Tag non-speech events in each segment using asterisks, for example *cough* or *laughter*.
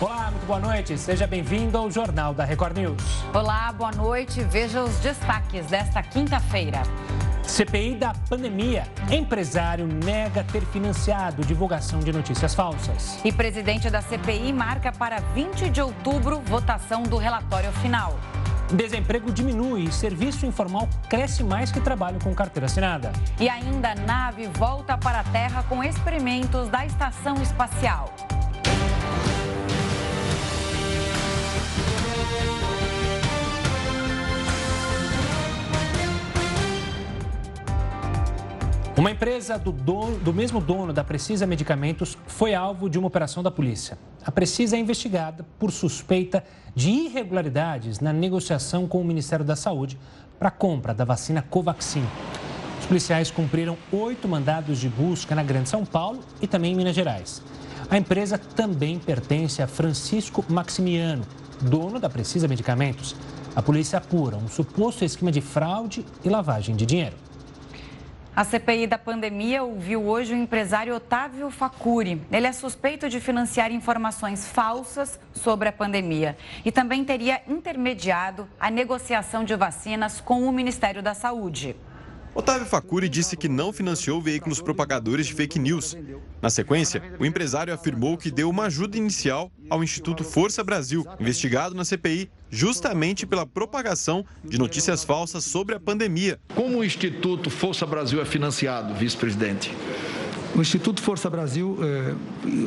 Olá, muito boa noite. Seja bem-vindo ao Jornal da Record News. Olá, boa noite. Veja os destaques desta quinta-feira. CPI da pandemia. Empresário nega ter financiado divulgação de notícias falsas. E presidente da CPI marca para 20 de outubro votação do relatório final. Desemprego diminui e serviço informal cresce mais que trabalho com carteira assinada. E ainda nave volta para a Terra com experimentos da estação espacial. Uma empresa do, dono, do mesmo dono da Precisa Medicamentos foi alvo de uma operação da polícia. A Precisa é investigada por suspeita de irregularidades na negociação com o Ministério da Saúde para a compra da vacina Covaxin. Os policiais cumpriram oito mandados de busca na Grande São Paulo e também em Minas Gerais. A empresa também pertence a Francisco Maximiano, dono da Precisa Medicamentos. A polícia apura um suposto esquema de fraude e lavagem de dinheiro. A CPI da pandemia ouviu hoje o empresário Otávio Facuri. Ele é suspeito de financiar informações falsas sobre a pandemia e também teria intermediado a negociação de vacinas com o Ministério da Saúde. Otávio Facuri disse que não financiou veículos propagadores de fake news. Na sequência, o empresário afirmou que deu uma ajuda inicial ao Instituto Força Brasil, investigado na CPI justamente pela propagação de notícias falsas sobre a pandemia. Como o Instituto Força Brasil é financiado, vice-presidente? O Instituto Força Brasil, eh,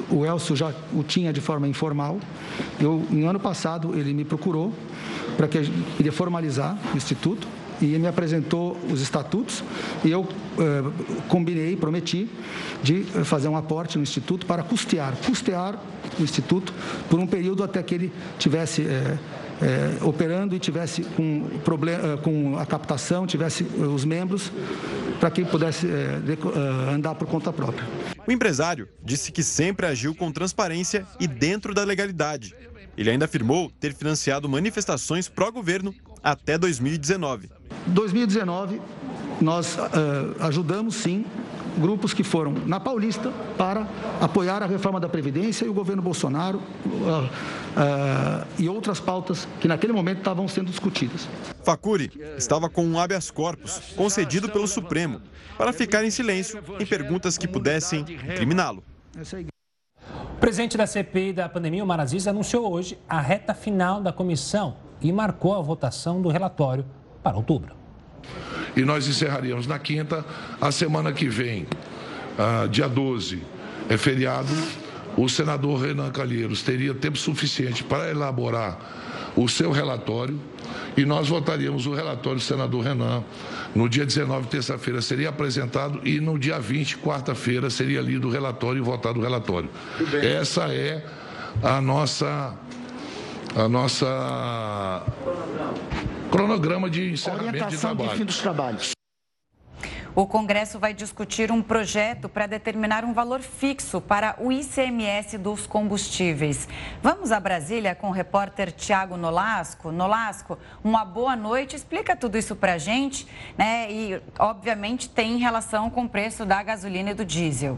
o Elcio já o tinha de forma informal. Eu, no ano passado, ele me procurou para que ele formalizar o Instituto e me apresentou os estatutos e eu eh, combinei, prometi de fazer um aporte no Instituto para custear, custear o Instituto por um período até que ele tivesse eh, eh, operando e tivesse com, problema, com a captação, tivesse os membros para que pudesse andar por conta própria. O empresário disse que sempre agiu com transparência e dentro da legalidade. Ele ainda afirmou ter financiado manifestações pró-governo até 2019. 2019, nós uh, ajudamos sim grupos que foram na Paulista para apoiar a reforma da Previdência e o governo Bolsonaro uh, uh, e outras pautas que naquele momento estavam sendo discutidas. Facuri estava com um habeas corpus concedido pelo Supremo para ficar em silêncio em perguntas que pudessem incriminá-lo. O presidente da CPI da pandemia, o Maraziz, anunciou hoje a reta final da comissão e marcou a votação do relatório para outubro. E nós encerraríamos na quinta. A semana que vem, ah, dia 12, é feriado. O senador Renan Calheiros teria tempo suficiente para elaborar o seu relatório e nós votaríamos o relatório do senador Renan. No dia 19, terça-feira, seria apresentado e no dia 20, quarta-feira, seria lido o relatório e votado o relatório. Essa é a nossa a nossa cronograma de encerramento Orientação de trabalho. De fim dos trabalhos. O Congresso vai discutir um projeto para determinar um valor fixo para o ICMS dos combustíveis. Vamos a Brasília com o repórter Tiago Nolasco. Nolasco, uma boa noite. Explica tudo isso para a gente, né? E, obviamente, tem relação com o preço da gasolina e do diesel.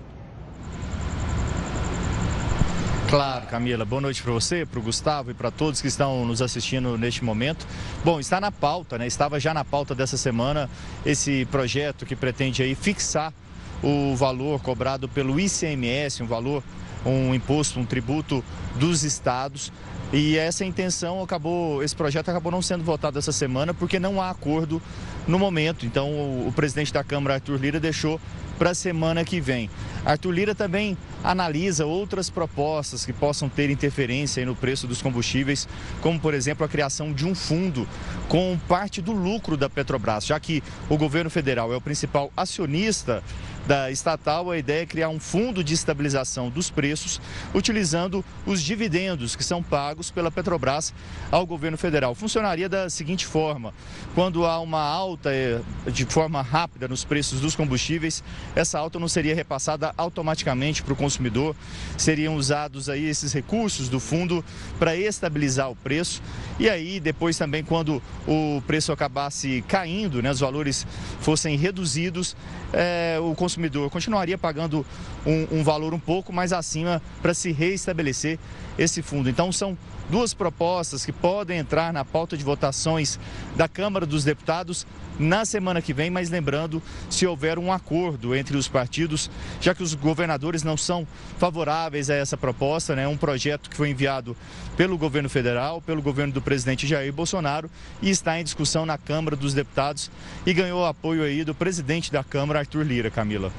Claro, Camila. Boa noite para você, para o Gustavo e para todos que estão nos assistindo neste momento. Bom, está na pauta, né? Estava já na pauta dessa semana esse projeto que pretende aí fixar o valor cobrado pelo ICMS, um valor, um imposto, um tributo dos estados. E essa intenção acabou, esse projeto acabou não sendo votado essa semana porque não há acordo no momento. Então, o, o presidente da Câmara, Arthur Lira, deixou para a semana que vem. Arthur Lira também analisa outras propostas que possam ter interferência no preço dos combustíveis, como por exemplo a criação de um fundo com parte do lucro da Petrobras, já que o governo federal é o principal acionista da estatal, a ideia é criar um fundo de estabilização dos preços, utilizando os dividendos que são pagos pela Petrobras ao governo federal. Funcionaria da seguinte forma: quando há uma alta eh, de forma rápida nos preços dos combustíveis, essa alta não seria repassada automaticamente para o consumidor, seriam usados aí esses recursos do fundo para estabilizar o preço e aí depois também quando o preço acabasse caindo, né, os valores fossem reduzidos, é, o consumidor continuaria pagando um, um valor um pouco mais acima para se reestabelecer esse fundo. Então são duas propostas que podem entrar na pauta de votações da Câmara dos Deputados na semana que vem, mas lembrando, se houver um acordo entre os partidos, já que os governadores não são favoráveis a essa proposta, né? Um projeto que foi enviado pelo governo federal, pelo governo do presidente Jair Bolsonaro e está em discussão na Câmara dos Deputados e ganhou apoio aí do presidente da Câmara, Arthur Lira, Camila.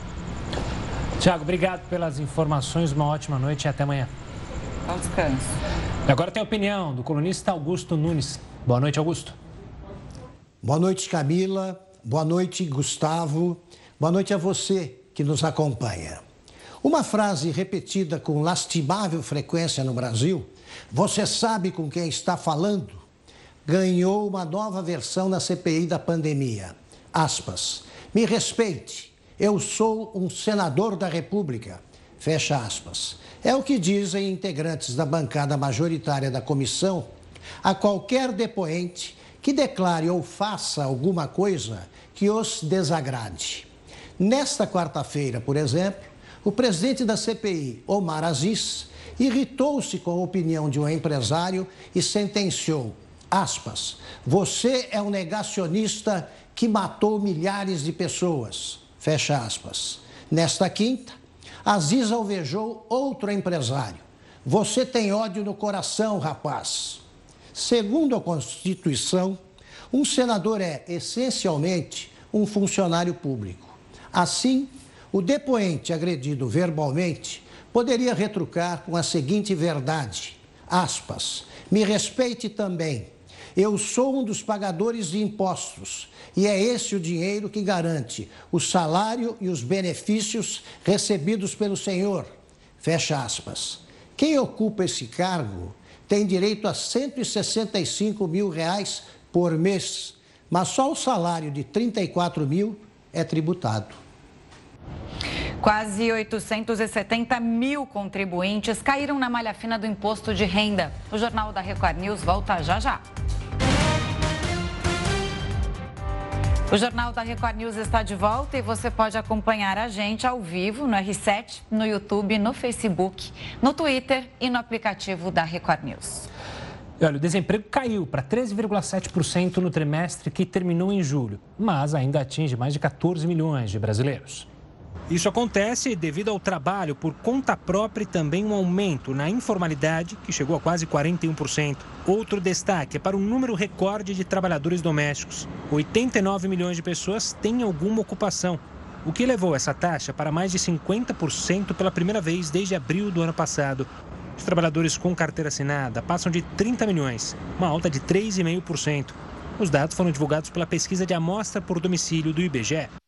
Tiago, obrigado pelas informações, uma ótima noite e até amanhã. Bom descanso. Agora tem a opinião do colunista Augusto Nunes. Boa noite, Augusto. Boa noite, Camila. Boa noite, Gustavo. Boa noite a você que nos acompanha. Uma frase repetida com lastimável frequência no Brasil, você sabe com quem está falando, ganhou uma nova versão na CPI da pandemia. Aspas. Me respeite, eu sou um senador da República. Fecha aspas. É o que dizem integrantes da bancada majoritária da comissão a qualquer depoente que declare ou faça alguma coisa que os desagrade. Nesta quarta-feira, por exemplo, o presidente da CPI, Omar Aziz, irritou-se com a opinião de um empresário e sentenciou, aspas, você é um negacionista que matou milhares de pessoas, fecha aspas. Nesta quinta, Aziz alvejou outro empresário. Você tem ódio no coração, rapaz. Segundo a Constituição, um senador é essencialmente um funcionário público. Assim, o depoente agredido verbalmente poderia retrucar com a seguinte verdade: aspas, me respeite também. Eu sou um dos pagadores de impostos e é esse o dinheiro que garante o salário e os benefícios recebidos pelo senhor. Fecha aspas. Quem ocupa esse cargo tem direito a 165 mil reais por mês, mas só o salário de 34 mil é tributado. Quase 870 mil contribuintes caíram na malha fina do imposto de renda. O Jornal da Record News volta já já. O Jornal da Record News está de volta e você pode acompanhar a gente ao vivo no R7, no YouTube, no Facebook, no Twitter e no aplicativo da Record News. Olha, o desemprego caiu para 13,7% no trimestre que terminou em julho, mas ainda atinge mais de 14 milhões de brasileiros. Isso acontece devido ao trabalho por conta própria e também um aumento na informalidade, que chegou a quase 41%. Outro destaque é para o número recorde de trabalhadores domésticos. 89 milhões de pessoas têm alguma ocupação, o que levou essa taxa para mais de 50% pela primeira vez desde abril do ano passado. Os trabalhadores com carteira assinada passam de 30 milhões, uma alta de 3,5%. Os dados foram divulgados pela pesquisa de amostra por domicílio do IBGE.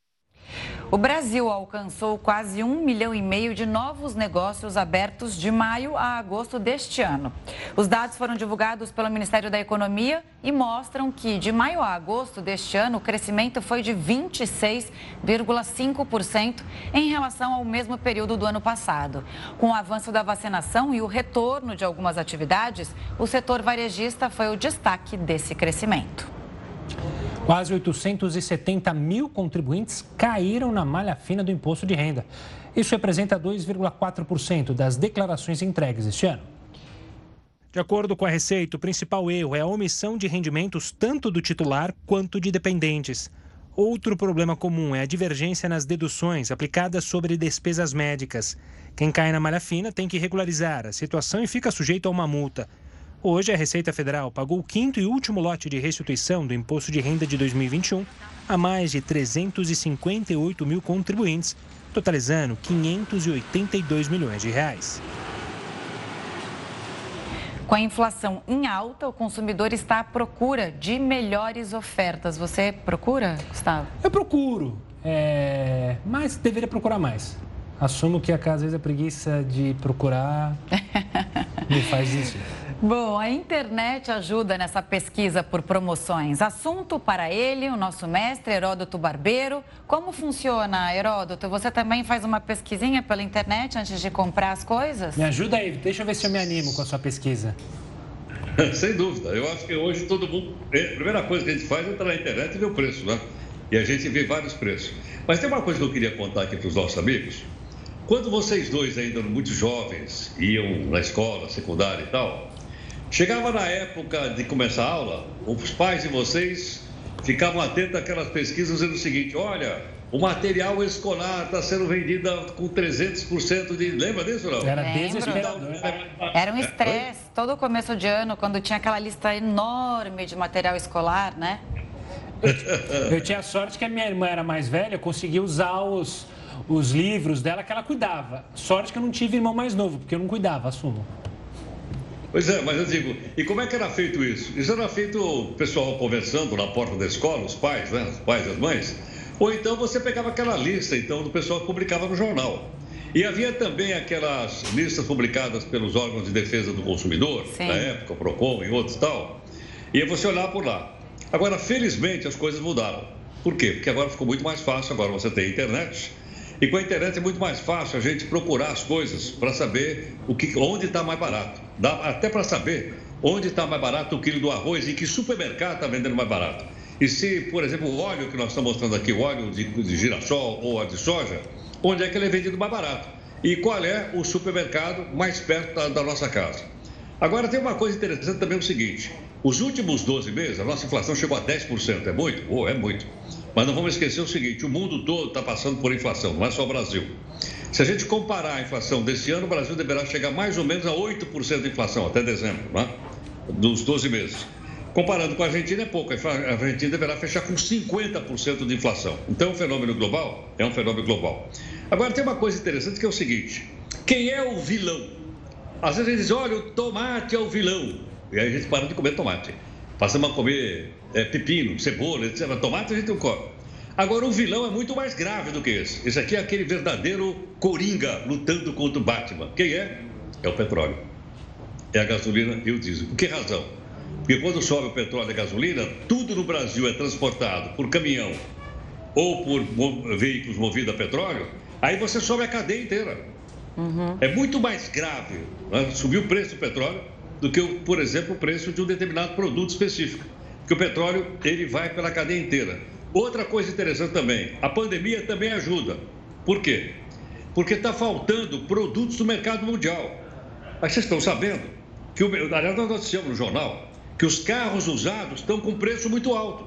O Brasil alcançou quase um milhão e meio de novos negócios abertos de maio a agosto deste ano. Os dados foram divulgados pelo Ministério da Economia e mostram que de maio a agosto deste ano o crescimento foi de 26,5% em relação ao mesmo período do ano passado. Com o avanço da vacinação e o retorno de algumas atividades, o setor varejista foi o destaque desse crescimento. Quase 870 mil contribuintes caíram na malha fina do imposto de renda. Isso representa 2,4% das declarações entregues este ano. De acordo com a Receita, o principal erro é a omissão de rendimentos tanto do titular quanto de dependentes. Outro problema comum é a divergência nas deduções aplicadas sobre despesas médicas. Quem cai na malha fina tem que regularizar a situação e fica sujeito a uma multa. Hoje, a Receita Federal pagou o quinto e último lote de restituição do imposto de renda de 2021 a mais de 358 mil contribuintes, totalizando 582 milhões de reais. Com a inflação em alta, o consumidor está à procura de melhores ofertas. Você procura, Gustavo? Eu procuro, é... mas deveria procurar mais. Assumo que às vezes a preguiça de procurar *laughs* me faz desistir. Bom, a internet ajuda nessa pesquisa por promoções. Assunto para ele, o nosso mestre Heródoto Barbeiro. Como funciona, Heródoto? Você também faz uma pesquisinha pela internet antes de comprar as coisas? Me ajuda aí, deixa eu ver se eu me animo com a sua pesquisa. *laughs* Sem dúvida. Eu acho que hoje todo mundo. A primeira coisa que a gente faz é entrar na internet e ver o preço, né? E a gente vê vários preços. Mas tem uma coisa que eu queria contar aqui para os nossos amigos. Quando vocês dois ainda muito jovens iam na escola, secundária e tal, Chegava na época de começar a aula, os pais de vocês ficavam atentos àquelas pesquisas dizendo o seguinte: olha, o material escolar está sendo vendido com 300% de. Lembra disso, não? Era desesperador. Era um estresse. Todo começo de ano, quando tinha aquela lista enorme de material escolar, né? *laughs* Eu tinha sorte que a minha irmã era mais velha, eu conseguia usar os, os livros dela que ela cuidava. Sorte que eu não tive irmão mais novo, porque eu não cuidava, assumo. Pois é, mas eu digo, e como é que era feito isso? Isso era feito o pessoal conversando na porta da escola, os pais, né? Os pais e as mães. Ou então você pegava aquela lista, então, do pessoal que publicava no jornal. E havia também aquelas listas publicadas pelos órgãos de defesa do consumidor, Sim. na época, o PROCON e outros tal. E você olhar por lá. Agora, felizmente, as coisas mudaram. Por quê? Porque agora ficou muito mais fácil, agora você tem internet. E com a internet é muito mais fácil a gente procurar as coisas para saber o que, onde está mais barato. Dá até para saber onde está mais barato o quilo do arroz e que supermercado está vendendo mais barato. E se, por exemplo, o óleo que nós estamos mostrando aqui, o óleo de, de girassol ou a de soja, onde é que ele é vendido mais barato? E qual é o supermercado mais perto da, da nossa casa? Agora, tem uma coisa interessante também, o seguinte: os últimos 12 meses, a nossa inflação chegou a 10%. É muito? Oh, é muito. Mas não vamos esquecer o seguinte: o mundo todo está passando por inflação, não é só o Brasil. Se a gente comparar a inflação desse ano, o Brasil deverá chegar mais ou menos a 8% de inflação até dezembro, né? dos 12 meses. Comparando com a Argentina, é pouco. A Argentina deverá fechar com 50% de inflação. Então, é um fenômeno global é um fenômeno global. Agora, tem uma coisa interessante que é o seguinte: quem é o vilão? Às vezes a gente diz, olha, o tomate é o vilão. E aí a gente para de comer tomate. Passamos a comer é, pepino, cebola, etc. Tomate a gente não come. Agora, o vilão é muito mais grave do que esse. Esse aqui é aquele verdadeiro coringa lutando contra o Batman. Quem é? É o petróleo. É a gasolina e o diesel. Por que razão? Porque quando sobe o petróleo e a gasolina, tudo no Brasil é transportado por caminhão ou por veículos movidos a petróleo, aí você sobe a cadeia inteira. Uhum. É muito mais grave né? subir o preço do petróleo do que, por exemplo, o preço de um determinado produto específico que o petróleo ele vai pela cadeia inteira. Outra coisa interessante também, a pandemia também ajuda. Por quê? Porque está faltando produtos do mercado mundial. Mas vocês estão sabendo que, o, aliás, nós noticiamos no jornal que os carros usados estão com preço muito alto.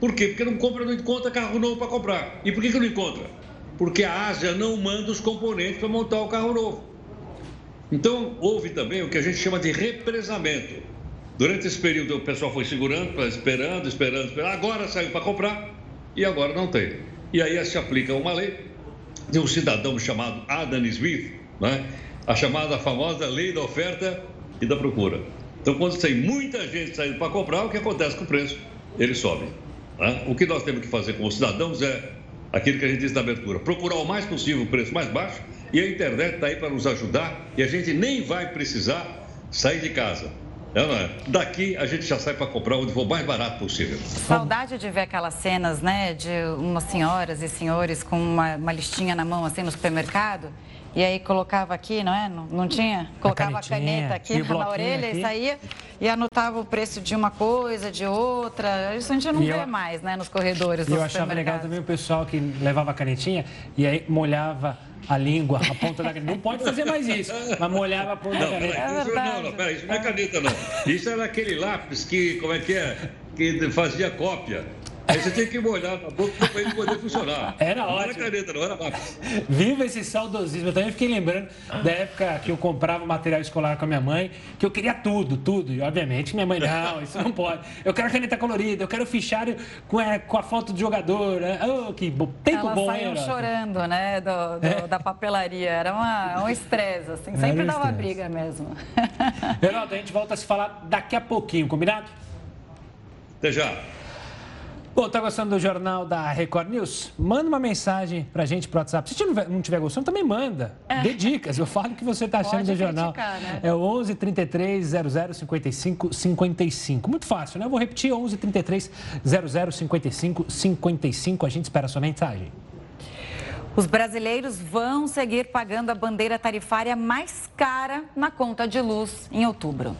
Por quê? Porque não compra, não encontra carro novo para comprar. E por que, que não encontra? Porque a Ásia não manda os componentes para montar o carro novo. Então, houve também o que a gente chama de represamento. Durante esse período, o pessoal foi segurando, esperando, esperando, esperando. Agora saiu para comprar e agora não tem. E aí se aplica uma lei de um cidadão chamado Adam Smith, né? a chamada famosa lei da oferta e da procura. Então, quando tem muita gente saindo para comprar, o que acontece com o preço? Ele sobe. Né? O que nós temos que fazer como cidadãos é aquilo que a gente disse na abertura: procurar o mais possível o preço mais baixo e a internet está aí para nos ajudar e a gente nem vai precisar sair de casa. É, é? Daqui a gente já sai para comprar onde for mais barato possível. Saudade de ver aquelas cenas, né, de umas senhoras e senhores com uma, uma listinha na mão, assim, no supermercado. E aí colocava aqui, não é? Não, não tinha? Colocava a, a caneta aqui na orelha aqui. e saía e anotava o preço de uma coisa, de outra. Isso a gente não e vê eu, mais, né, nos corredores. E eu achava legal também o pessoal que levava a canetinha e aí molhava a língua, a ponta da caneta. Não pode fazer mais isso, mas molhava a ponta não, da caneta. É isso, não, não, pera, isso não é caneta, não. Isso era aquele lápis que, como é que é? Que fazia cópia. Aí você tem que molhar na boca para ele poder funcionar. Era não ótimo. Não era caneta, não era lápis. Viva esse saudosismo. Eu também fiquei lembrando da época que eu comprava material escolar com a minha mãe, que eu queria tudo, tudo. E obviamente minha mãe, não, isso não pode. Eu quero caneta colorida, eu quero fichário com a, com a foto do jogador. Né? Oh, que tempo Elas bom, saíam era. chorando, né, do, do, é. da papelaria. Era uma, um estresse, assim. Sempre um dava briga mesmo. Geraldo, a gente volta a se falar daqui a pouquinho, combinado? Até já. Bom, tá gostando do jornal da Record News? Manda uma mensagem pra gente pro WhatsApp. Se você não estiver gostando, também manda. É. Dê dicas. Eu falo o que você tá achando Pode do jornal. Né? É o 11 33 00 55 55. Muito fácil, né? Eu vou repetir: 11 33 00 55 55. A gente espera a sua mensagem. Os brasileiros vão seguir pagando a bandeira tarifária mais cara na conta de luz em outubro.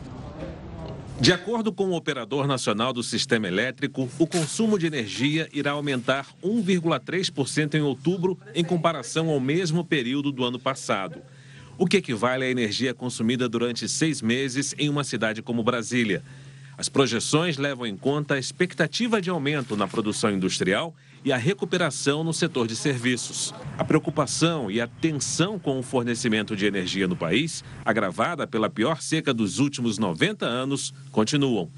De acordo com o Operador Nacional do Sistema Elétrico, o consumo de energia irá aumentar 1,3% em outubro em comparação ao mesmo período do ano passado. O que equivale à energia consumida durante seis meses em uma cidade como Brasília. As projeções levam em conta a expectativa de aumento na produção industrial e a recuperação no setor de serviços. A preocupação e a tensão com o fornecimento de energia no país, agravada pela pior seca dos últimos 90 anos, continuam.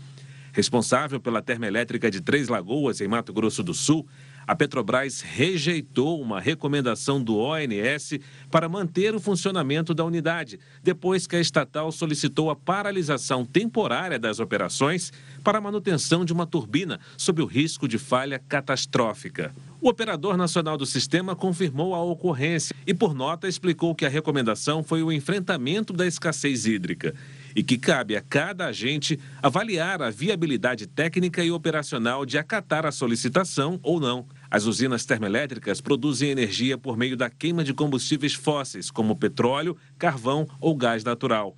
Responsável pela termoelétrica de Três Lagoas, em Mato Grosso do Sul, a Petrobras rejeitou uma recomendação do ONS para manter o funcionamento da unidade, depois que a estatal solicitou a paralisação temporária das operações para a manutenção de uma turbina, sob o risco de falha catastrófica. O operador nacional do sistema confirmou a ocorrência e, por nota, explicou que a recomendação foi o enfrentamento da escassez hídrica e que cabe a cada agente avaliar a viabilidade técnica e operacional de acatar a solicitação ou não. As usinas termoelétricas produzem energia por meio da queima de combustíveis fósseis, como petróleo, carvão ou gás natural.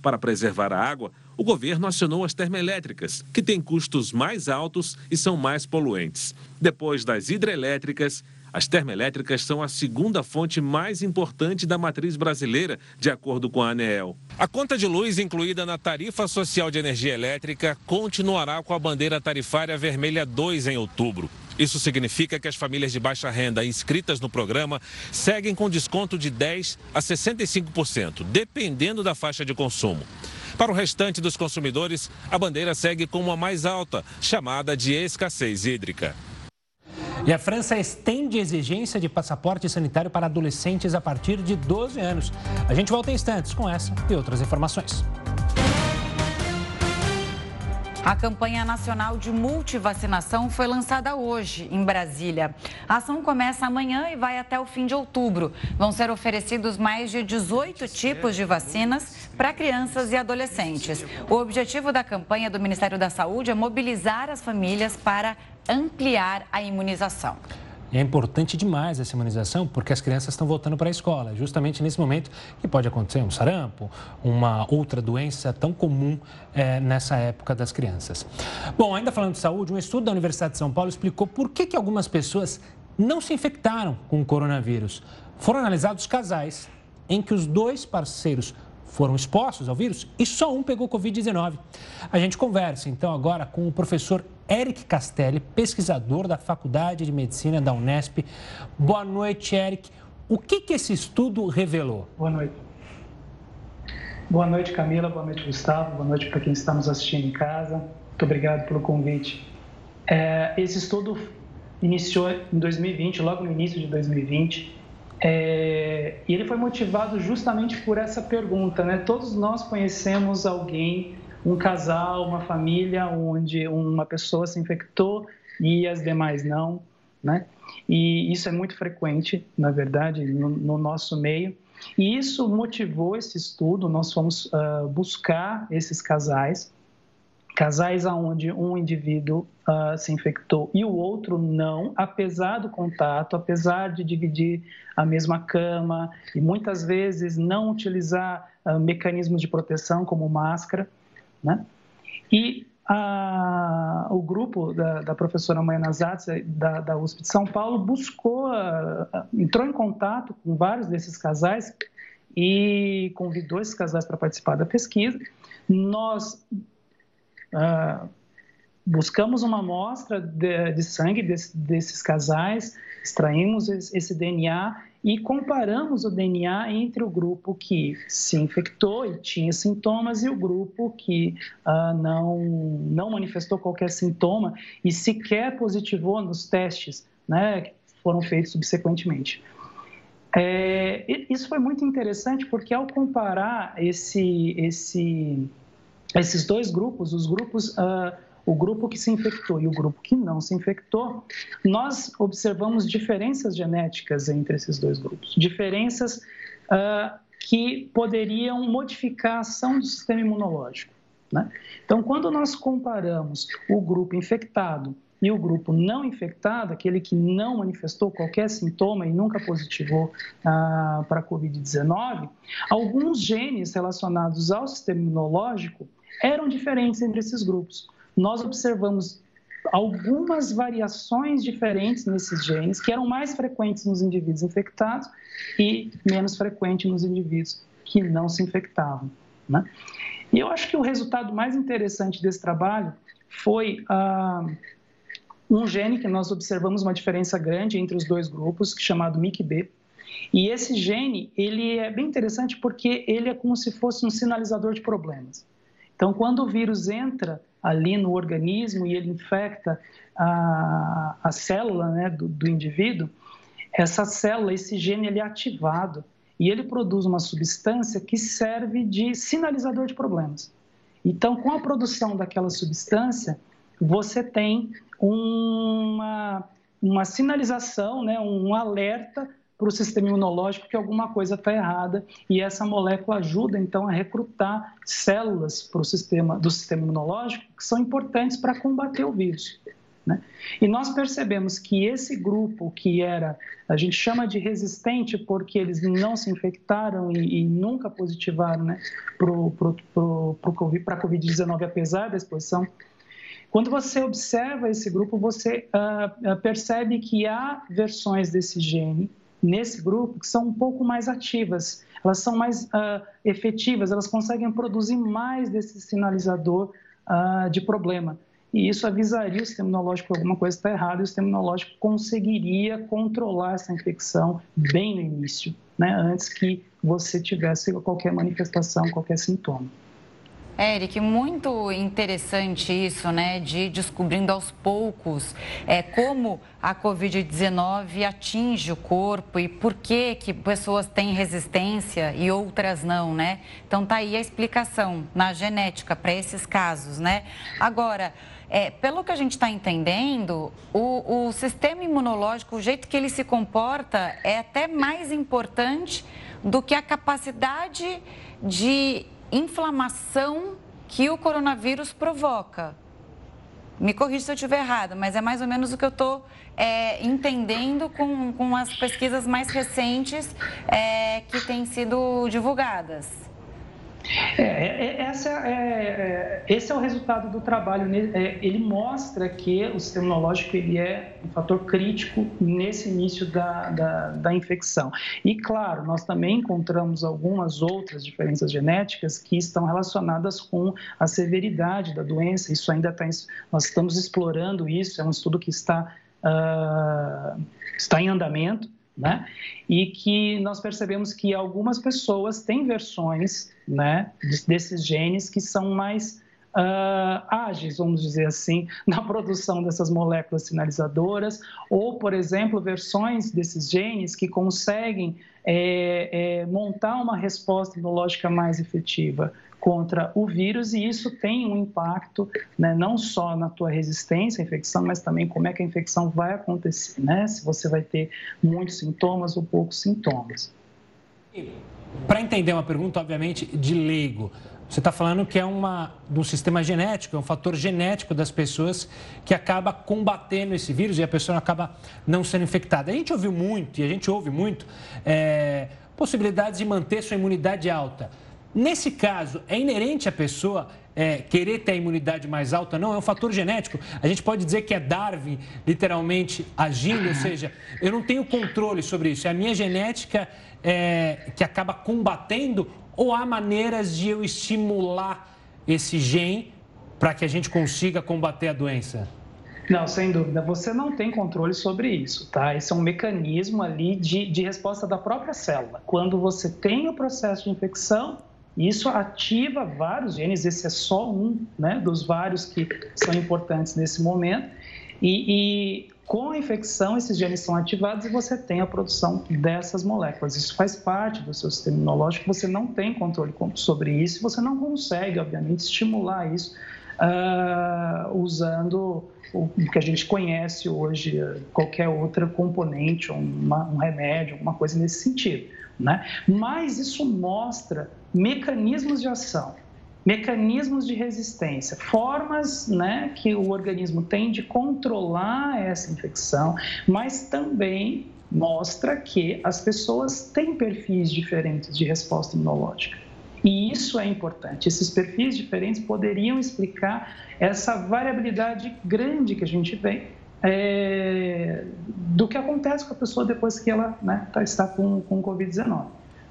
Para preservar a água, o governo acionou as termoelétricas, que têm custos mais altos e são mais poluentes. Depois das hidrelétricas, as termoelétricas são a segunda fonte mais importante da matriz brasileira, de acordo com a ANEEL. A conta de luz incluída na tarifa social de energia elétrica continuará com a bandeira tarifária vermelha 2 em outubro. Isso significa que as famílias de baixa renda inscritas no programa seguem com desconto de 10% a 65%, dependendo da faixa de consumo. Para o restante dos consumidores, a bandeira segue com uma mais alta, chamada de escassez hídrica. E a França estende a exigência de passaporte sanitário para adolescentes a partir de 12 anos. A gente volta em instantes com essa e outras informações. A campanha nacional de multivacinação foi lançada hoje em Brasília. A ação começa amanhã e vai até o fim de outubro. Vão ser oferecidos mais de 18 tipos de vacinas para crianças e adolescentes. O objetivo da campanha do Ministério da Saúde é mobilizar as famílias para ampliar a imunização. É importante demais essa imunização porque as crianças estão voltando para a escola, justamente nesse momento que pode acontecer um sarampo, uma outra doença tão comum é, nessa época das crianças. Bom, ainda falando de saúde, um estudo da Universidade de São Paulo explicou por que, que algumas pessoas não se infectaram com o coronavírus. Foram analisados casais em que os dois parceiros foram expostos ao vírus e só um pegou Covid-19. A gente conversa então agora com o professor Eric Castelli, pesquisador da Faculdade de Medicina da Unesp. Boa noite, Eric. O que, que esse estudo revelou? Boa noite. Boa noite, Camila. Boa noite, Gustavo. Boa noite para quem está nos assistindo em casa. Muito obrigado pelo convite. É, esse estudo iniciou em 2020, logo no início de 2020. É, e ele foi motivado justamente por essa pergunta, né? Todos nós conhecemos alguém, um casal, uma família, onde uma pessoa se infectou e as demais não, né? E isso é muito frequente, na verdade, no, no nosso meio. E isso motivou esse estudo. Nós fomos uh, buscar esses casais casais onde um indivíduo uh, se infectou e o outro não, apesar do contato, apesar de dividir a mesma cama e muitas vezes não utilizar uh, mecanismos de proteção como máscara, né? E a, o grupo da, da professora Maiana Zatz, da, da USP de São Paulo, buscou, entrou em contato com vários desses casais e convidou esses casais para participar da pesquisa. Nós ah, buscamos uma amostra de, de sangue desse, desses casais, extraímos esse DNA e comparamos o DNA entre o grupo que se infectou e tinha sintomas e o grupo que ah, não, não manifestou qualquer sintoma e sequer positivou nos testes né, que foram feitos subsequentemente. É, isso foi muito interessante porque ao comparar esse, esse esses dois grupos, os grupos uh, o grupo que se infectou e o grupo que não se infectou, nós observamos diferenças genéticas entre esses dois grupos, diferenças uh, que poderiam modificar a ação do sistema imunológico. Né? Então, quando nós comparamos o grupo infectado e o grupo não infectado, aquele que não manifestou qualquer sintoma e nunca positivou ah, para a Covid-19, alguns genes relacionados ao sistema imunológico eram diferentes entre esses grupos. Nós observamos algumas variações diferentes nesses genes, que eram mais frequentes nos indivíduos infectados e menos frequentes nos indivíduos que não se infectavam. Né? E eu acho que o resultado mais interessante desse trabalho foi ah, um gene que nós observamos uma diferença grande entre os dois grupos, chamado MIC-B. E esse gene, ele é bem interessante porque ele é como se fosse um sinalizador de problemas. Então, quando o vírus entra ali no organismo e ele infecta a, a célula né, do, do indivíduo, essa célula, esse gene, ele é ativado e ele produz uma substância que serve de sinalizador de problemas. Então, com a produção daquela substância, você tem uma, uma sinalização, né, um alerta para o sistema imunológico que alguma coisa está errada e essa molécula ajuda então a recrutar células para o sistema do sistema imunológico que são importantes para combater o vírus. Né? E nós percebemos que esse grupo que era, a gente chama de resistente porque eles não se infectaram e, e nunca positivaram né, para a Covid-19, apesar da exposição quando você observa esse grupo, você uh, percebe que há versões desse gene nesse grupo que são um pouco mais ativas, elas são mais uh, efetivas, elas conseguem produzir mais desse sinalizador uh, de problema. E isso avisaria o sistema imunológico que alguma coisa está errada e o sistema imunológico conseguiria controlar essa infecção bem no início, né, antes que você tivesse qualquer manifestação, qualquer sintoma. Eric, muito interessante isso, né, de descobrindo aos poucos é, como a Covid-19 atinge o corpo e por que, que pessoas têm resistência e outras não, né? Então tá aí a explicação na genética para esses casos, né? Agora, é, pelo que a gente está entendendo, o, o sistema imunológico, o jeito que ele se comporta é até mais importante do que a capacidade de inflamação que o coronavírus provoca. Me corrija se eu estiver errada, mas é mais ou menos o que eu estou é, entendendo com, com as pesquisas mais recentes é, que têm sido divulgadas. É, é, é essa é, é, esse é o resultado do trabalho. Ele mostra que o sistema imunológico ele é um fator crítico nesse início da, da, da, infecção. E, claro, nós também encontramos algumas outras diferenças genéticas que estão relacionadas com a severidade da doença. Isso ainda está. Nós estamos explorando isso, é um estudo que está, uh, está em andamento né? E que nós percebemos que algumas pessoas têm versões, né, desses genes que são mais uh, ágeis, vamos dizer assim, na produção dessas moléculas sinalizadoras, ou, por exemplo, versões desses genes que conseguem é, é, montar uma resposta imunológica mais efetiva contra o vírus e isso tem um impacto né, não só na tua resistência à infecção, mas também como é que a infecção vai acontecer, né? Se você vai ter muitos sintomas ou poucos sintomas. Para entender uma pergunta, obviamente, de leigo, você está falando que é uma, um sistema genético, é um fator genético das pessoas que acaba combatendo esse vírus e a pessoa acaba não sendo infectada. A gente ouviu muito, e a gente ouve muito, é, possibilidades de manter sua imunidade alta. Nesse caso, é inerente à pessoa é, querer ter a imunidade mais alta? Não, é um fator genético. A gente pode dizer que é Darwin literalmente agindo, ou seja, eu não tenho controle sobre isso. É a minha genética é, que acaba combatendo ou há maneiras de eu estimular esse gene para que a gente consiga combater a doença? Não, sem dúvida. Você não tem controle sobre isso, tá? Esse é um mecanismo ali de, de resposta da própria célula. Quando você tem o processo de infecção, isso ativa vários genes, esse é só um né, dos vários que são importantes nesse momento. E, e, com a infecção, esses genes são ativados e você tem a produção dessas moléculas. Isso faz parte do seu sistema imunológico, você não tem controle sobre isso, você não consegue, obviamente, estimular isso uh, usando o que a gente conhece hoje, qualquer outra componente, uma, um remédio, uma coisa nesse sentido. Né? Mas isso mostra mecanismos de ação, mecanismos de resistência, formas né, que o organismo tem de controlar essa infecção, mas também mostra que as pessoas têm perfis diferentes de resposta imunológica. E isso é importante. Esses perfis diferentes poderiam explicar essa variabilidade grande que a gente tem é, do que acontece com a pessoa depois que ela né, tá, está com, com Covid-19,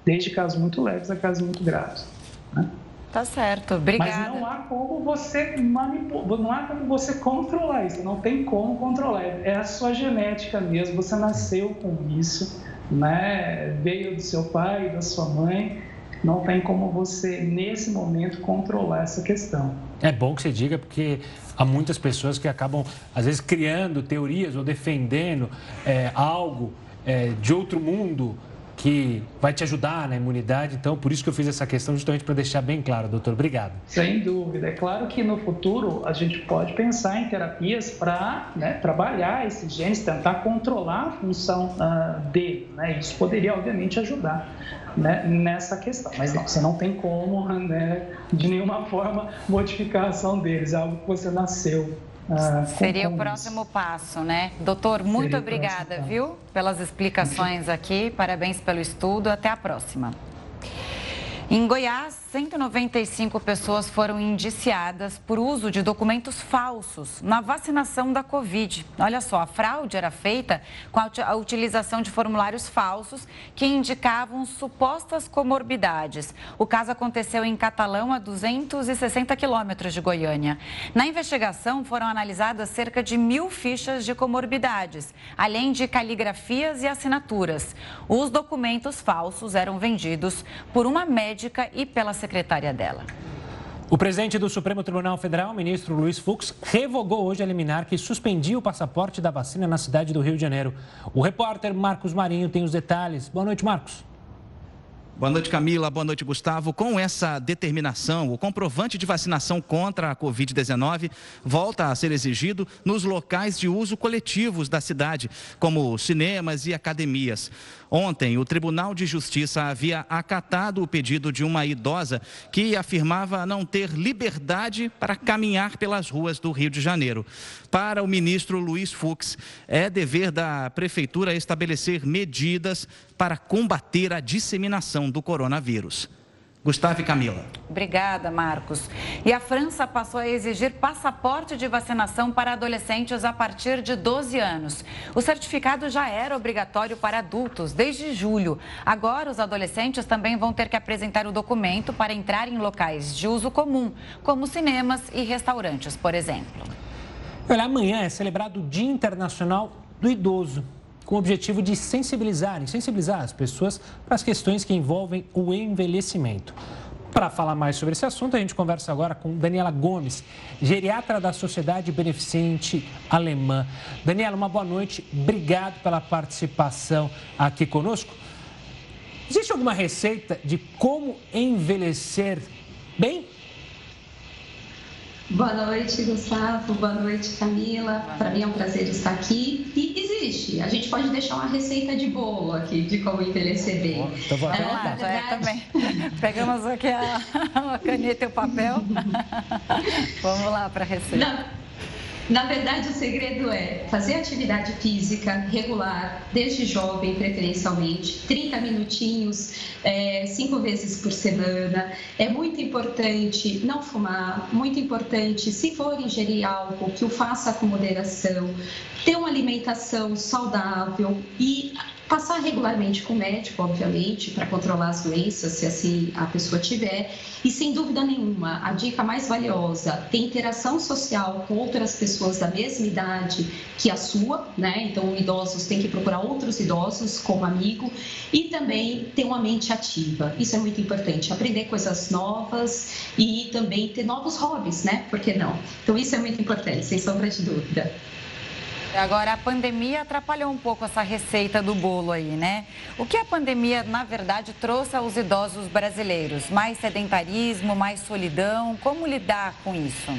desde casos muito leves a casos muito graves. Né? Tá certo, obrigada. Mas não há como você manipular, não há como você controlar isso, não tem como controlar. É a sua genética mesmo, você nasceu com isso, né? Veio do seu pai, da sua mãe, não tem como você, nesse momento, controlar essa questão. É bom que você diga, porque há muitas pessoas que acabam, às vezes, criando teorias ou defendendo é, algo é, de outro mundo que vai te ajudar na imunidade. Então, por isso que eu fiz essa questão, justamente para deixar bem claro, doutor. Obrigado. Sem dúvida. É claro que no futuro a gente pode pensar em terapias para né, trabalhar esses genes, tentar controlar a função uh, dele. Né? Isso poderia, obviamente, ajudar né, nessa questão. Mas não, você não tem como, né, de nenhuma forma, modificar a ação deles. É algo que você nasceu ah, Seria o próximo passo, né? Doutor, muito Seria obrigada, viu, pelas explicações aqui. Parabéns pelo estudo. Até a próxima. Em Goiás, 195 pessoas foram indiciadas por uso de documentos falsos na vacinação da Covid. Olha só, a fraude era feita com a utilização de formulários falsos que indicavam supostas comorbidades. O caso aconteceu em Catalão, a 260 quilômetros de Goiânia. Na investigação, foram analisadas cerca de mil fichas de comorbidades, além de caligrafias e assinaturas. Os documentos falsos eram vendidos por uma médica e pela secretária dela. O presidente do Supremo Tribunal Federal, ministro Luiz Fux, revogou hoje a liminar que suspendia o passaporte da vacina na cidade do Rio de Janeiro. O repórter Marcos Marinho tem os detalhes. Boa noite, Marcos. Boa noite, Camila. Boa noite, Gustavo. Com essa determinação, o comprovante de vacinação contra a Covid-19 volta a ser exigido nos locais de uso coletivos da cidade, como cinemas e academias. Ontem, o Tribunal de Justiça havia acatado o pedido de uma idosa que afirmava não ter liberdade para caminhar pelas ruas do Rio de Janeiro. Para o ministro Luiz Fux, é dever da Prefeitura estabelecer medidas para combater a disseminação do coronavírus. Gustavo e Camila. Obrigada, Marcos. E a França passou a exigir passaporte de vacinação para adolescentes a partir de 12 anos. O certificado já era obrigatório para adultos desde julho. Agora, os adolescentes também vão ter que apresentar o documento para entrar em locais de uso comum, como cinemas e restaurantes, por exemplo. Olha, amanhã é celebrado o Dia Internacional do Idoso com o objetivo de sensibilizar, sensibilizar as pessoas para as questões que envolvem o envelhecimento. Para falar mais sobre esse assunto, a gente conversa agora com Daniela Gomes, geriatra da Sociedade Beneficente Alemã. Daniela, uma boa noite. Obrigado pela participação aqui conosco. Existe alguma receita de como envelhecer bem? Boa noite, Gustavo. Boa noite, Camila. Para mim é um prazer estar aqui. E existe. A gente pode deixar uma receita de bolo aqui de como envelhecer bem. Então vou é, verdade... é, também. Pegamos aqui a, *laughs* a caneta e o papel. *laughs* Vamos lá para a receita. Não. Na verdade, o segredo é fazer atividade física regular, desde jovem, preferencialmente, 30 minutinhos, é, cinco vezes por semana. É muito importante não fumar, muito importante, se for ingerir álcool, que o faça com moderação, ter uma alimentação saudável e Passar regularmente com o médico, obviamente, para controlar as doenças, se assim a pessoa tiver. E sem dúvida nenhuma, a dica mais valiosa, ter interação social com outras pessoas da mesma idade que a sua, né? Então, idosos têm que procurar outros idosos como amigo e também ter uma mente ativa. Isso é muito importante, aprender coisas novas e também ter novos hobbies, né? Por que não? Então, isso é muito importante, sem sombra de dúvida. Agora, a pandemia atrapalhou um pouco essa receita do bolo aí, né? O que a pandemia, na verdade, trouxe aos idosos brasileiros? Mais sedentarismo, mais solidão? Como lidar com isso?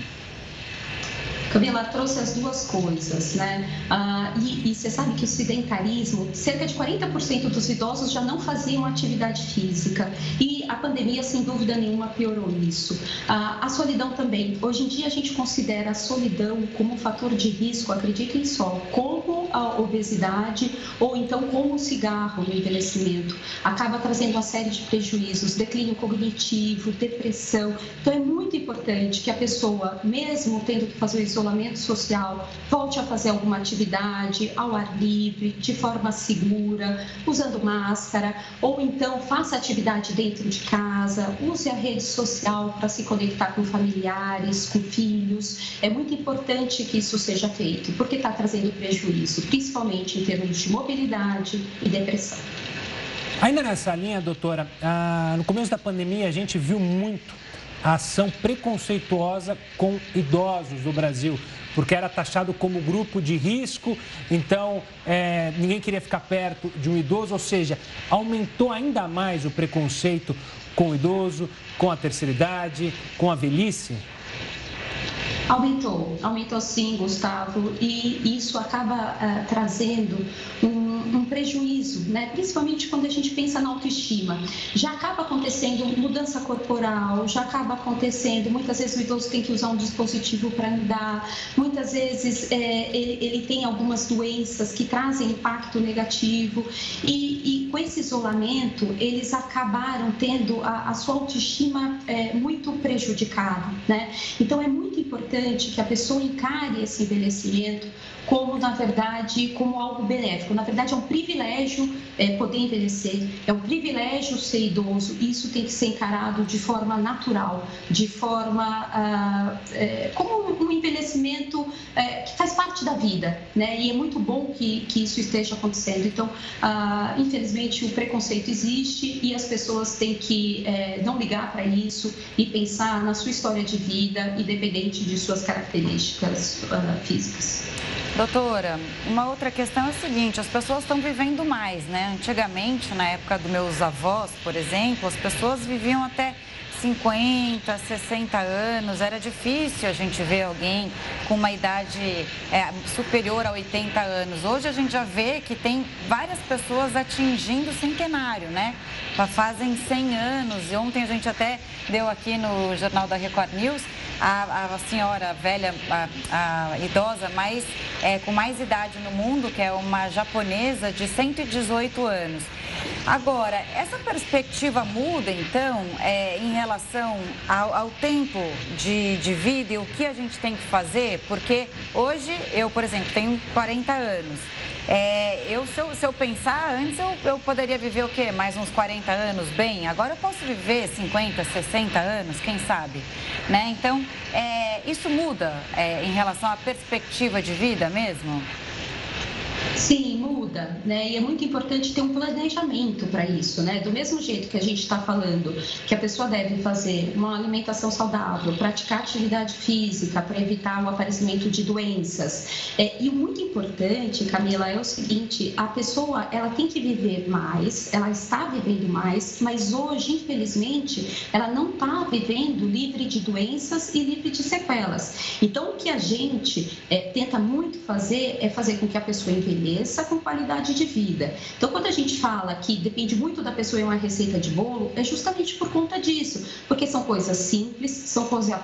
Camila trouxe as duas coisas, né? Ah, e, e você sabe que o sedentarismo, cerca de 40% dos idosos já não faziam atividade física e a pandemia, sem dúvida nenhuma, piorou isso. Ah, a solidão também. Hoje em dia a gente considera a solidão como um fator de risco, acreditem só, como a obesidade ou então como o cigarro no envelhecimento. Acaba trazendo uma série de prejuízos, declínio cognitivo, depressão. Então é muito importante que a pessoa, mesmo tendo que fazer o isolamento social, volte a fazer alguma atividade ao ar livre, de forma segura, usando máscara, ou então faça atividade dentro de casa, use a rede social para se conectar com familiares, com filhos. É muito importante que isso seja feito, porque está trazendo prejuízo, principalmente em termos de mobilidade e depressão. Ainda nessa linha, doutora, ah, no começo da pandemia a gente viu muito a ação preconceituosa com idosos do Brasil, porque era taxado como grupo de risco, então é, ninguém queria ficar perto de um idoso, ou seja, aumentou ainda mais o preconceito com o idoso, com a terceira idade, com a velhice? Aumentou, aumentou sim, Gustavo, e isso acaba uh, trazendo um, um, prejuízo, né? principalmente quando a gente pensa na autoestima. Já acaba acontecendo mudança corporal, já acaba acontecendo, muitas vezes o idoso tem que usar um dispositivo para andar, muitas vezes é, ele, ele, tem algumas doenças que trazem impacto negativo, e, e com esse isolamento, eles acabaram tendo a, a sua autoestima é, muito prejudicada. Né? Então, é muito importante importante que a pessoa encare esse envelhecimento como, na verdade, como algo benéfico. Na verdade, é um privilégio é, poder envelhecer, é um privilégio ser idoso. Isso tem que ser encarado de forma natural, de forma ah, é, como um envelhecimento é, que faz parte da vida, né? E é muito bom que, que isso esteja acontecendo. Então, ah, infelizmente, o preconceito existe e as pessoas têm que é, não ligar para isso e pensar na sua história de vida, independente de suas características ah, físicas. Doutora, uma outra questão é o seguinte: as pessoas estão vivendo mais, né? Antigamente, na época dos meus avós, por exemplo, as pessoas viviam até 50, 60 anos, era difícil a gente ver alguém com uma idade é, superior a 80 anos. Hoje a gente já vê que tem várias pessoas atingindo o centenário, né? Fazem 100 anos. E ontem a gente até deu aqui no Jornal da Record News a, a senhora velha, a, a idosa mais, é, com mais idade no mundo, que é uma japonesa de 118 anos. Agora, essa perspectiva muda, então, é, em relação ao, ao tempo de, de, vida e o que a gente tem que fazer? Porque hoje, eu, por exemplo, tenho 40 anos. É, eu, se, eu, se eu pensar, antes eu, eu poderia viver o quê? Mais uns 40 anos bem? Agora eu posso viver 50, 60 anos, quem sabe? Né? Então, é, isso muda é, em relação à perspectiva de vida mesmo? Sim, muda, né? E é muito importante ter um planejamento para isso, né? Do mesmo jeito que a gente está falando que a pessoa deve fazer uma alimentação saudável, praticar atividade física para evitar o aparecimento de doenças. É, e o muito importante, Camila, é o seguinte: a pessoa ela tem que viver mais, ela está vivendo mais, mas hoje, infelizmente, ela não está vivendo livre de doenças e livre de sequelas. Então, o que a gente é, tenta muito fazer é fazer com que a pessoa envelheça com qualidade de vida. Então, quando a gente fala que depende muito da pessoa em uma receita de bolo, é justamente por conta disso, porque são coisas simples, são, coisa,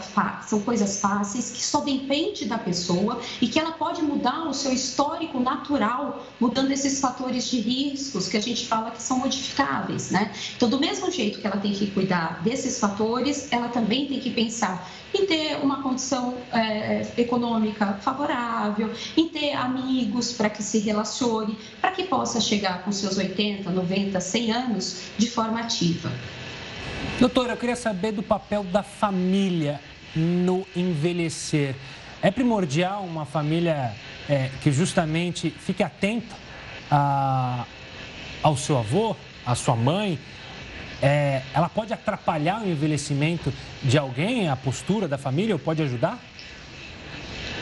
são coisas fáceis, que só depende da pessoa e que ela pode mudar o seu histórico natural, mudando esses fatores de riscos que a gente fala que são modificáveis, né? Então, do mesmo jeito que ela tem que cuidar desses fatores, ela também tem que pensar em ter uma condição é, econômica favorável, em ter amigos para que se relacione, para que possa chegar com seus 80, 90, 100 anos de forma ativa. Doutora, eu queria saber do papel da família no envelhecer. É primordial uma família é, que justamente fique atenta a, ao seu avô, à sua mãe, é, ela pode atrapalhar o envelhecimento de alguém, a postura da família, ou pode ajudar?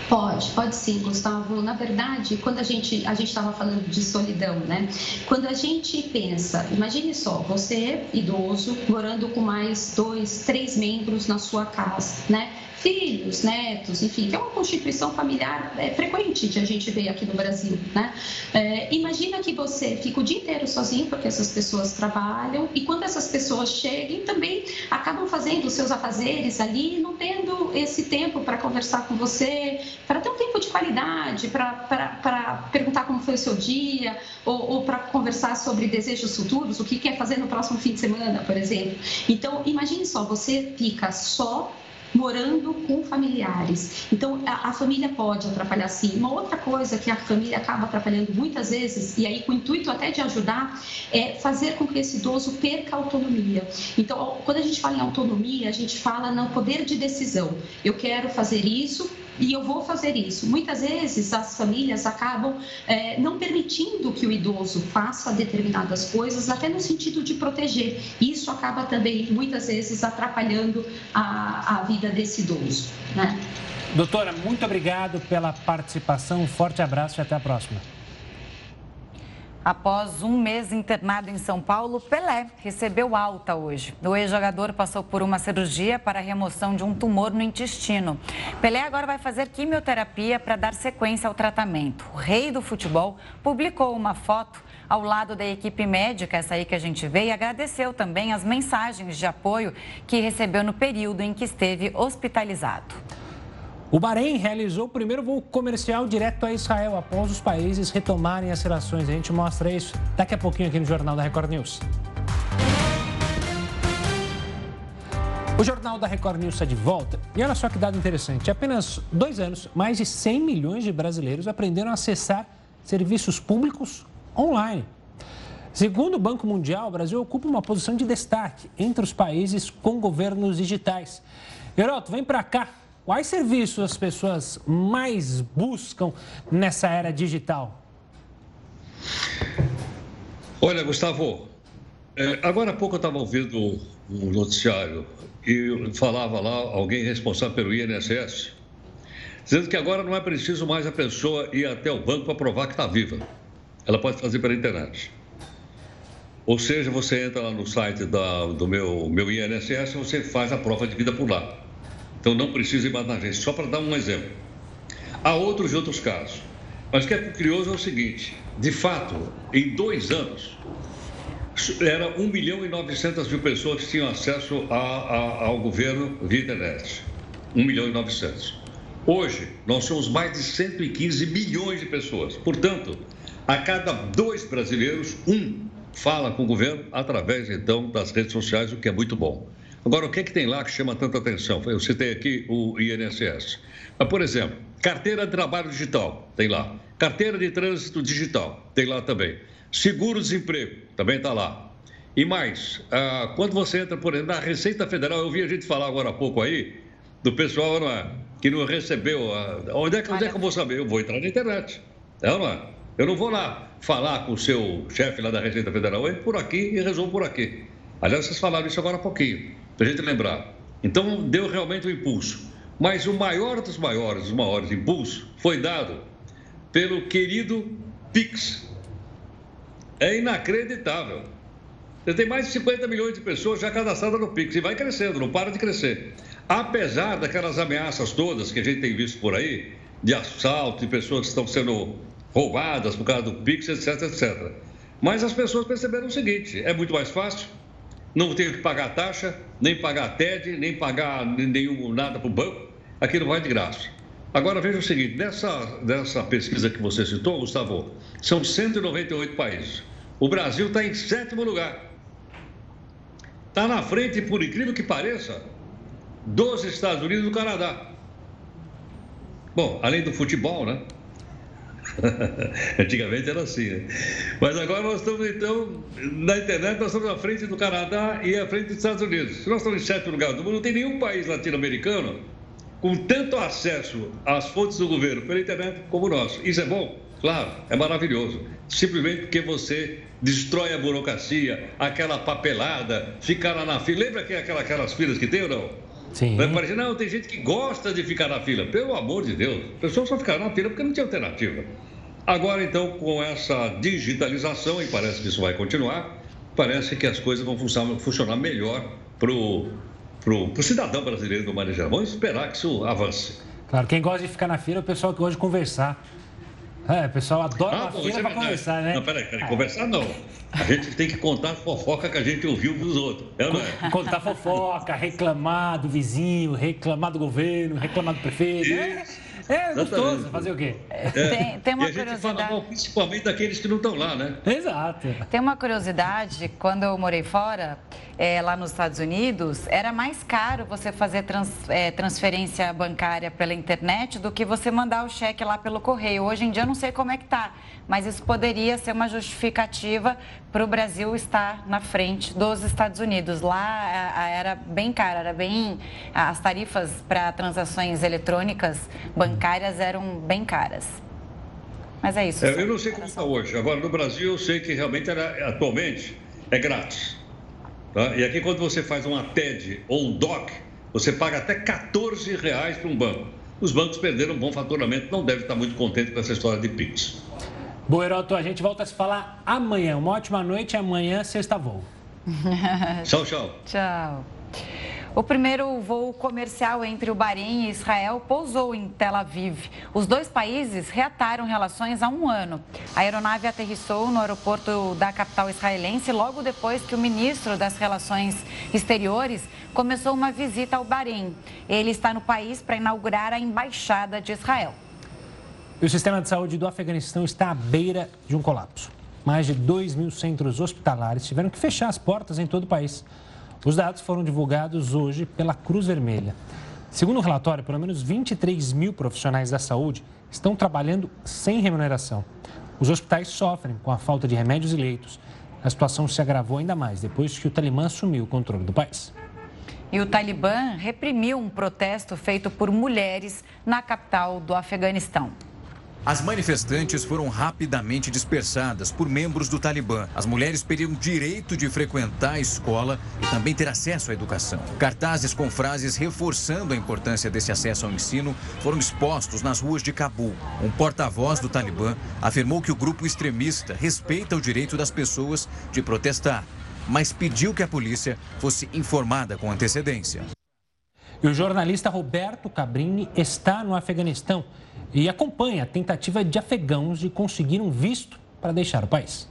Pode, pode sim, Gustavo. Na verdade, quando a gente a gente estava falando de solidão, né? Quando a gente pensa, imagine só, você idoso morando com mais dois, três membros na sua casa, né? filhos, netos, enfim, que é uma constituição familiar é, frequente que a gente vê aqui no Brasil, né? É, imagina que você fica o dia inteiro sozinho, porque essas pessoas trabalham, e quando essas pessoas chegam, também acabam fazendo os seus afazeres ali, não tendo esse tempo para conversar com você, para ter um tempo de qualidade, para perguntar como foi o seu dia, ou, ou para conversar sobre desejos futuros, o que quer fazer no próximo fim de semana, por exemplo. Então, imagine só, você fica só morando com familiares. Então, a, a, família pode atrapalhar sim. Uma outra coisa que a família acaba atrapalhando muitas vezes, e aí com o intuito até de ajudar, é fazer com que esse idoso perca a autonomia. Então, quando a gente fala em autonomia, a gente fala no poder de decisão. Eu quero fazer isso, e eu vou fazer isso. Muitas vezes as famílias acabam é, não permitindo que o idoso faça determinadas coisas, até no sentido de proteger. Isso acaba também, muitas vezes, atrapalhando a, a vida desse idoso. Né? Doutora, muito obrigado pela participação. Um forte abraço e até a próxima. Após um mês internado em São Paulo, Pelé recebeu alta hoje. O ex-jogador passou por uma cirurgia para a remoção de um tumor no intestino. Pelé agora vai fazer quimioterapia para dar sequência ao tratamento. O rei do futebol publicou uma foto ao lado da equipe médica, essa aí que a gente vê, e agradeceu também as mensagens de apoio que recebeu no período em que esteve hospitalizado. O Bahrein realizou o primeiro voo comercial direto a Israel após os países retomarem as relações. A gente mostra isso daqui a pouquinho aqui no Jornal da Record News. O Jornal da Record News está de volta e olha só que dado interessante. Apenas dois anos, mais de 100 milhões de brasileiros aprenderam a acessar serviços públicos online. Segundo o Banco Mundial, o Brasil ocupa uma posição de destaque entre os países com governos digitais. Heroto, vem para cá. Quais serviços as pessoas mais buscam nessa era digital? Olha, Gustavo, é, agora há pouco eu estava ouvindo um noticiário e falava lá alguém responsável pelo INSS, dizendo que agora não é preciso mais a pessoa ir até o banco para provar que está viva. Ela pode fazer pela internet. Ou seja, você entra lá no site da, do meu, meu INSS e você faz a prova de vida por lá. Então não precisa ir mais na agência, só para dar um exemplo. Há outros e outros casos. Mas o que é curioso é o seguinte: de fato, em dois anos, era 1 milhão e 900 mil pessoas que tinham acesso a, a, ao governo via internet. 1 milhão e 900. Hoje, nós somos mais de 115 milhões de pessoas. Portanto, a cada dois brasileiros, um fala com o governo através, então, das redes sociais, o que é muito bom. Agora, o que, é que tem lá que chama tanta atenção? Eu citei aqui o INSS. Mas, por exemplo, carteira de trabalho digital, tem lá. Carteira de trânsito digital, tem lá também. Seguro-desemprego, também está lá. E mais, ah, quando você entra, por exemplo, na Receita Federal, eu vi a gente falar agora há pouco aí, do pessoal não é, que não recebeu. Ah, onde, é que, onde é que eu vou saber? Eu vou entrar na internet. É ou não é? Eu não vou lá falar com o seu chefe lá da Receita Federal, eu entro por aqui e resolvo por aqui. Aliás, vocês falaram isso agora há pouquinho para a gente lembrar. Então, deu realmente um impulso. Mas o maior dos maiores, os maiores impulsos, foi dado pelo querido Pix. É inacreditável. Você tem mais de 50 milhões de pessoas já cadastradas no Pix e vai crescendo, não para de crescer. Apesar daquelas ameaças todas que a gente tem visto por aí, de assalto, de pessoas que estão sendo roubadas por causa do Pix, etc, etc. Mas as pessoas perceberam o seguinte: é muito mais fácil, não tenho que pagar taxa, nem pagar TED, nem pagar nenhum nada para o banco, aquilo vai de graça. Agora veja o seguinte: nessa, nessa pesquisa que você citou, Gustavo, são 198 países. O Brasil está em sétimo lugar. Está na frente, por incrível que pareça, dos Estados Unidos e do Canadá. Bom, além do futebol, né? *laughs* Antigamente era assim, né? Mas agora nós estamos, então, na internet, nós estamos à frente do Canadá e à frente dos Estados Unidos. Se nós estamos em sétimo lugar do mundo, não tem nenhum país latino-americano com tanto acesso às fontes do governo pela internet como o nosso. Isso é bom? Claro, é maravilhoso. Simplesmente porque você destrói a burocracia, aquela papelada, ficar lá na fila. Lembra que aquela, aquelas filas que tem ou não? Sim. Vai parecer, não, tem gente que gosta de ficar na fila. Pelo amor de Deus, o pessoal só ficaram na fila porque não tinha alternativa. Agora, então, com essa digitalização, e parece que isso vai continuar, parece que as coisas vão funcionar, funcionar melhor para o cidadão brasileiro do Maranhão. Vamos esperar que isso avance. Claro, quem gosta de ficar na fila é o pessoal que gosta de conversar. É, o pessoal adora ah, uma fila é para conversar, né? Não, peraí, peraí, conversar não. A gente tem que contar fofoca que a gente ouviu dos outros, é não é? Contar fofoca, reclamar do vizinho, reclamar do governo, reclamar do prefeito. É, é gostoso, fazer o quê? É. Tem, tem uma e a gente curiosidade. Fala principalmente daqueles que não estão lá, né? Exato. Tem uma curiosidade, quando eu morei fora, é, lá nos Estados Unidos, era mais caro você fazer trans, é, transferência bancária pela internet do que você mandar o cheque lá pelo correio. Hoje em dia eu não sei como é que tá, mas isso poderia ser uma justificativa para o Brasil estar na frente dos Estados Unidos. Lá a, a, era bem caro, era bem as tarifas para transações eletrônicas bancárias eram bem caras. Mas é isso. É, eu não sei como está hoje. Agora no Brasil eu sei que realmente era, atualmente é grátis. Tá? E aqui quando você faz uma TED ou um DOC, você paga até 14 reais para um banco. Os bancos perderam um bom faturamento, não deve estar muito contente com essa história de PIX. Boeroto, a gente volta a se falar amanhã. Uma ótima noite. Amanhã, sexta voo. *laughs* tchau, tchau. Tchau. O primeiro voo comercial entre o Bahrein e Israel pousou em Tel Aviv. Os dois países reataram relações há um ano. A aeronave aterrissou no aeroporto da capital israelense logo depois que o ministro das Relações Exteriores começou uma visita ao Bahrein. Ele está no país para inaugurar a embaixada de Israel. O sistema de saúde do Afeganistão está à beira de um colapso. Mais de 2 mil centros hospitalares tiveram que fechar as portas em todo o país. Os dados foram divulgados hoje pela Cruz Vermelha. Segundo o relatório, pelo menos 23 mil profissionais da saúde estão trabalhando sem remuneração. Os hospitais sofrem com a falta de remédios e leitos. A situação se agravou ainda mais depois que o Talibã assumiu o controle do país. E o Talibã reprimiu um protesto feito por mulheres na capital do Afeganistão. As manifestantes foram rapidamente dispersadas por membros do Talibã. As mulheres pediram direito de frequentar a escola e também ter acesso à educação. Cartazes com frases reforçando a importância desse acesso ao ensino foram expostos nas ruas de Cabul. Um porta-voz do Talibã afirmou que o grupo extremista respeita o direito das pessoas de protestar, mas pediu que a polícia fosse informada com antecedência. E o jornalista Roberto Cabrini está no Afeganistão e acompanha a tentativa de afegãos de conseguir um visto para deixar o país.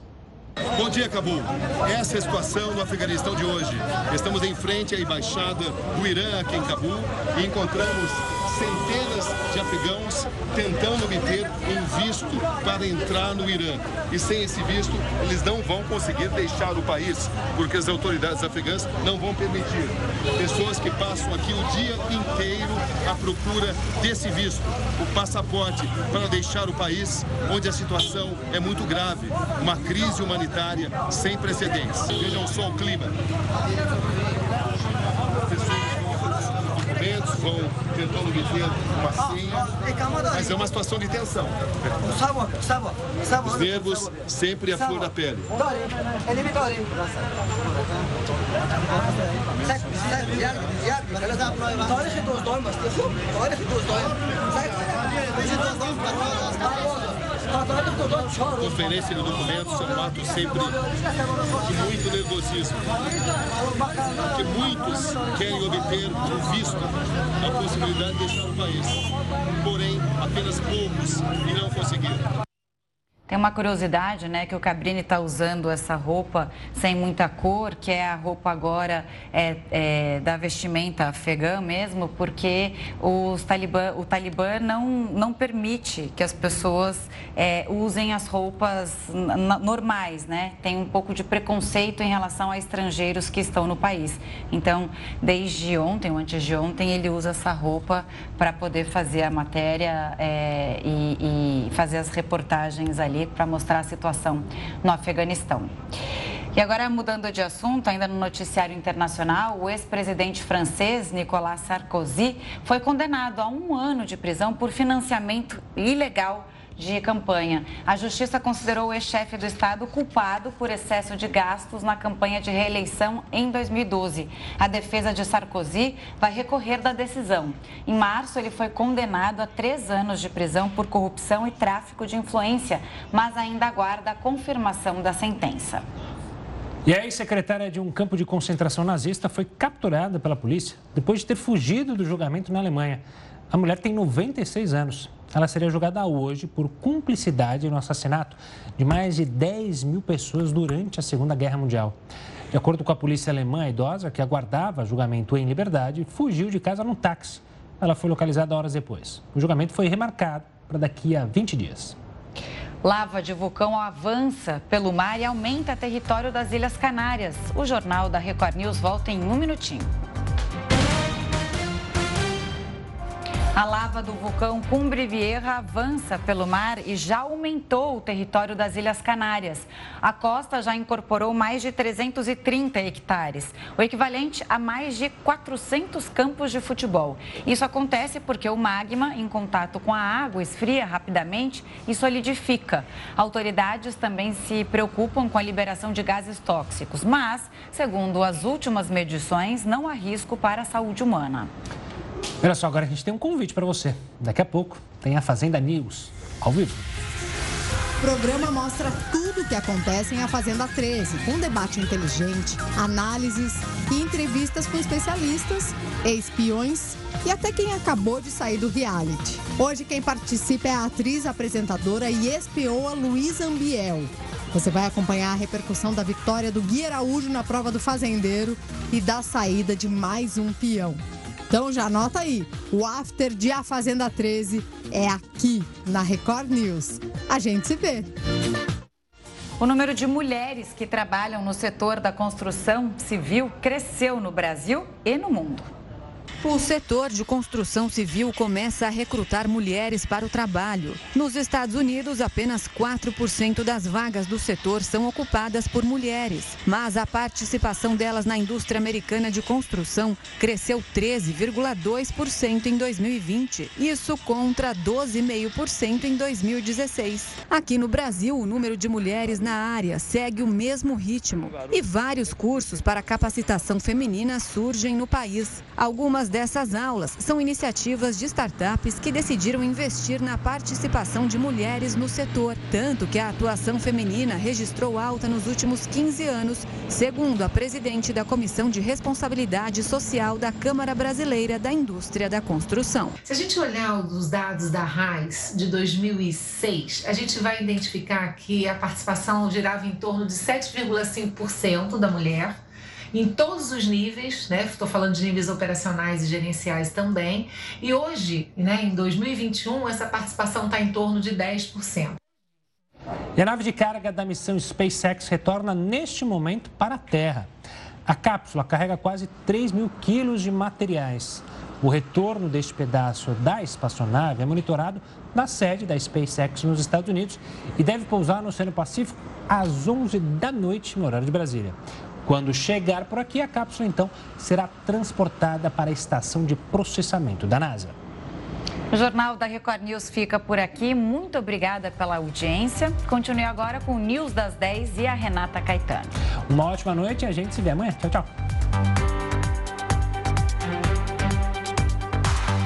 Bom dia, Cabul. Essa é a situação no Afeganistão de hoje. Estamos em frente à embaixada do Irã aqui em Cabul e encontramos centenas de afegãos tentando obter um visto para entrar no Irã. E sem esse visto, eles não vão conseguir deixar o país, porque as autoridades afegãs não vão permitir. Pessoas que passam aqui o dia inteiro à procura desse visto, o passaporte, para deixar o país onde a situação é muito grave, uma crise humanitária sem precedentes. Vejam só o clima vão tentando obter uma senha, mas é uma situação de tensão. Os nervos sempre à flor da pele. Conferência de documentos é um ato sempre de muito nervosismo. Porque muitos querem obter um visto, a possibilidade de deixar o país. Porém, apenas poucos irão conseguir. Tem uma curiosidade, né, que o Cabrini está usando essa roupa sem muita cor, que é a roupa agora é, é, da vestimenta afegã mesmo, porque os talibã, o Talibã não, não permite que as pessoas é, usem as roupas normais, né? Tem um pouco de preconceito em relação a estrangeiros que estão no país. Então, desde ontem, ou antes de ontem, ele usa essa roupa para poder fazer a matéria é, e, e fazer as reportagens ali para mostrar a situação no Afeganistão. E agora, mudando de assunto, ainda no noticiário internacional, o ex-presidente francês Nicolas Sarkozy foi condenado a um ano de prisão por financiamento ilegal de campanha. A Justiça considerou o ex-chefe do Estado culpado por excesso de gastos na campanha de reeleição em 2012. A defesa de Sarkozy vai recorrer da decisão. Em março, ele foi condenado a três anos de prisão por corrupção e tráfico de influência, mas ainda aguarda a confirmação da sentença. E a ex-secretária de um campo de concentração nazista foi capturada pela polícia depois de ter fugido do julgamento na Alemanha. A mulher tem 96 anos. Ela seria julgada hoje por cumplicidade no assassinato de mais de 10 mil pessoas durante a Segunda Guerra Mundial. De acordo com a polícia alemã, a idosa, que aguardava julgamento em liberdade, fugiu de casa num táxi. Ela foi localizada horas depois. O julgamento foi remarcado para daqui a 20 dias. Lava de vulcão avança pelo mar e aumenta território das Ilhas Canárias. O jornal da Record News volta em um minutinho. A lava do vulcão Cumbre Vieja avança pelo mar e já aumentou o território das Ilhas Canárias. A costa já incorporou mais de 330 hectares, o equivalente a mais de 400 campos de futebol. Isso acontece porque o magma, em contato com a água, esfria rapidamente e solidifica. Autoridades também se preocupam com a liberação de gases tóxicos, mas, segundo as últimas medições, não há risco para a saúde humana. Olha só, agora a gente tem um convite para você. Daqui a pouco tem a Fazenda News, ao vivo. O programa mostra tudo o que acontece em A Fazenda 13, com debate inteligente, análises e entrevistas com especialistas, espiões e até quem acabou de sair do reality. Hoje quem participa é a atriz, apresentadora e espioa Luísa Ambiel. Você vai acompanhar a repercussão da vitória do Gui Araújo na prova do fazendeiro e da saída de mais um peão. Então já anota aí, o after de A Fazenda 13 é aqui na Record News. A gente se vê. O número de mulheres que trabalham no setor da construção civil cresceu no Brasil e no mundo. O setor de construção civil começa a recrutar mulheres para o trabalho. Nos Estados Unidos, apenas 4% das vagas do setor são ocupadas por mulheres, mas a participação delas na indústria americana de construção cresceu 13,2% em 2020, isso contra 12,5% em 2016. Aqui no Brasil, o número de mulheres na área segue o mesmo ritmo e vários cursos para capacitação feminina surgem no país. Algumas dessas aulas são iniciativas de startups que decidiram investir na participação de mulheres no setor, tanto que a atuação feminina registrou alta nos últimos 15 anos, segundo a presidente da Comissão de Responsabilidade Social da Câmara Brasileira da Indústria da Construção. Se a gente olhar os dados da RAIS de 2006, a gente vai identificar que a participação girava em torno de 7,5% da mulher em todos os níveis, né? Estou falando de níveis operacionais e gerenciais também. E hoje, né, em 2021, essa participação está em torno de 10%. E a nave de carga da missão SpaceX retorna neste momento para a Terra. A cápsula carrega quase 3 mil quilos de materiais. O retorno deste pedaço da espaçonave é monitorado na sede da SpaceX nos Estados Unidos e deve pousar no Oceano Pacífico às 11 da noite no horário de Brasília. Quando chegar por aqui, a cápsula então será transportada para a estação de processamento da NASA. O Jornal da Record News fica por aqui. Muito obrigada pela audiência. Continue agora com o News das 10 e a Renata Caetano. Uma ótima noite e a gente se vê amanhã. Tchau, tchau.